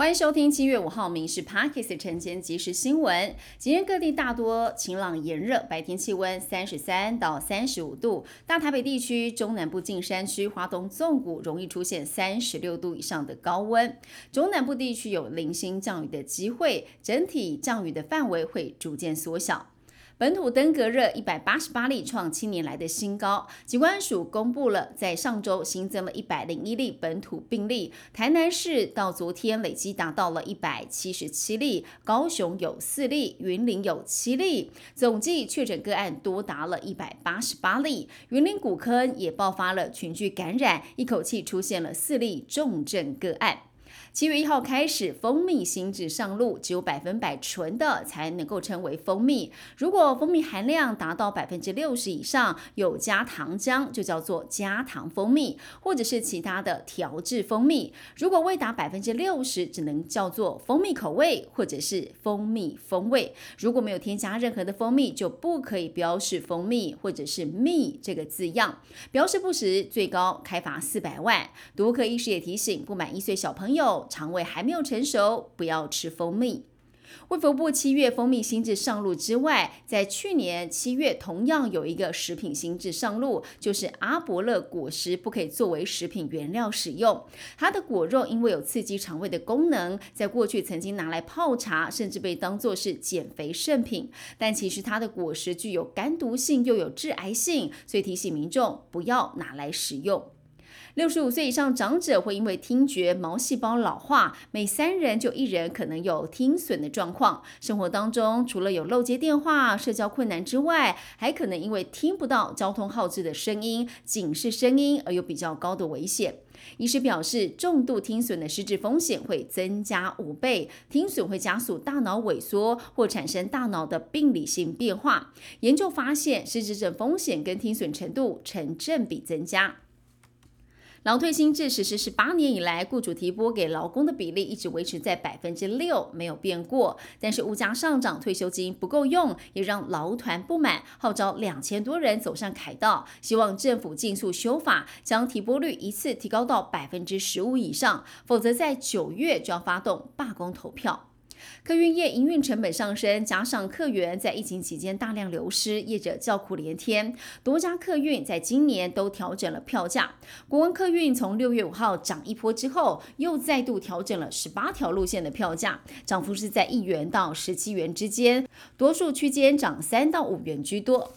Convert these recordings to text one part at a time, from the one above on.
欢迎收听七月五号《民事 Parkes》晨间即时新闻。今天各地大多晴朗炎热，白天气温三十三到三十五度。大台北地区、中南部近山区、华东纵谷容易出现三十六度以上的高温。中南部地区有零星降雨的机会，整体降雨的范围会逐渐缩小。本土登革热一百八十八例，创七年来的新高。警官署公布了，在上周新增了一百零一例本土病例，台南市到昨天累计达到了一百七十七例，高雄有四例，云林有七例，总计确诊个案多达了一百八十八例。云林古坑也爆发了群聚感染，一口气出现了四例重症个案。七月一号开始，蜂蜜新制上路，只有百分百纯的才能够称为蜂蜜。如果蜂蜜含量达到百分之六十以上，有加糖浆，就叫做加糖蜂蜜，或者是其他的调制蜂蜜。如果未达百分之六十，只能叫做蜂蜜口味，或者是蜂蜜风味。如果没有添加任何的蜂蜜，就不可以标示蜂蜜或者是蜜这个字样。标示不实，最高开罚四百万。毒科医师也提醒，不满一岁小朋友。肠胃还没有成熟，不要吃蜂蜜。卫福部七月蜂蜜新制上路之外，在去年七月同样有一个食品新制上路，就是阿伯乐果实不可以作为食品原料使用。它的果肉因为有刺激肠胃的功能，在过去曾经拿来泡茶，甚至被当作是减肥圣品。但其实它的果实具有肝毒性，又有致癌性，所以提醒民众不要拿来食用。六十五岁以上长者会因为听觉毛细胞老化，每三人就一人可能有听损的状况。生活当中除了有漏接电话、社交困难之外，还可能因为听不到交通号志的声音、警示声音而有比较高的危险。医师表示，重度听损的失智风险会增加五倍，听损会加速大脑萎缩或产生大脑的病理性变化。研究发现，失智症风险跟听损程度成正比增加。劳退新制实施十八年以来，雇主提拨给劳工的比例一直维持在百分之六，没有变过。但是物价上涨，退休金不够用，也让劳团不满，号召两千多人走上凯道，希望政府尽速修法，将提拨率一次提高到百分之十五以上，否则在九月就要发动罢工投票。客运业营运成本上升，加上客源在疫情期间大量流失，业者叫苦连天。多家客运在今年都调整了票价。国文客运从六月五号涨一波之后，又再度调整了十八条路线的票价，涨幅是在一元到十七元之间，多数区间涨三到五元居多。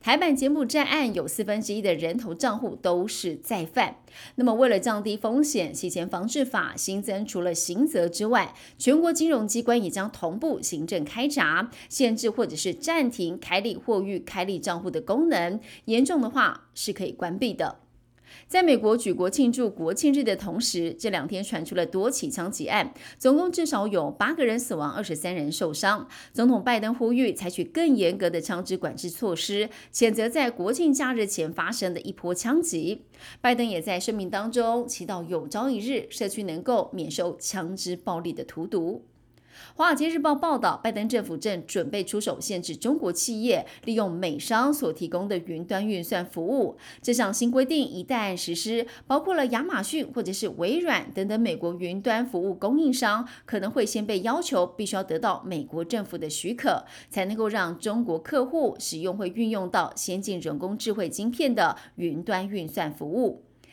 台版柬埔寨案有四分之一的人头账户都是再犯。那么，为了降低风险，洗钱防治法新增除了刑责之外，全国金融机关也将同步行政开闸，限制或者是暂停开立或预开立账户的功能，严重的话是可以关闭的。在美国举国庆祝国庆日的同时，这两天传出了多起枪击案，总共至少有八个人死亡，二十三人受伤。总统拜登呼吁采取更严格的枪支管制措施，谴责在国庆假日前发生的一波枪击。拜登也在声明当中祈祷有朝一日社区能够免受枪支暴力的荼毒。《华尔街日报》报道，拜登政府正准备出手限制中国企业利用美商所提供的云端运算服务。这项新规定一旦实施，包括了亚马逊或者是微软等等美国云端服务供应商，可能会先被要求必须要得到美国政府的许可，才能够让中国客户使用会运用到先进人工智慧晶片的云端运算服务。